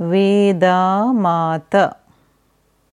वेदामात।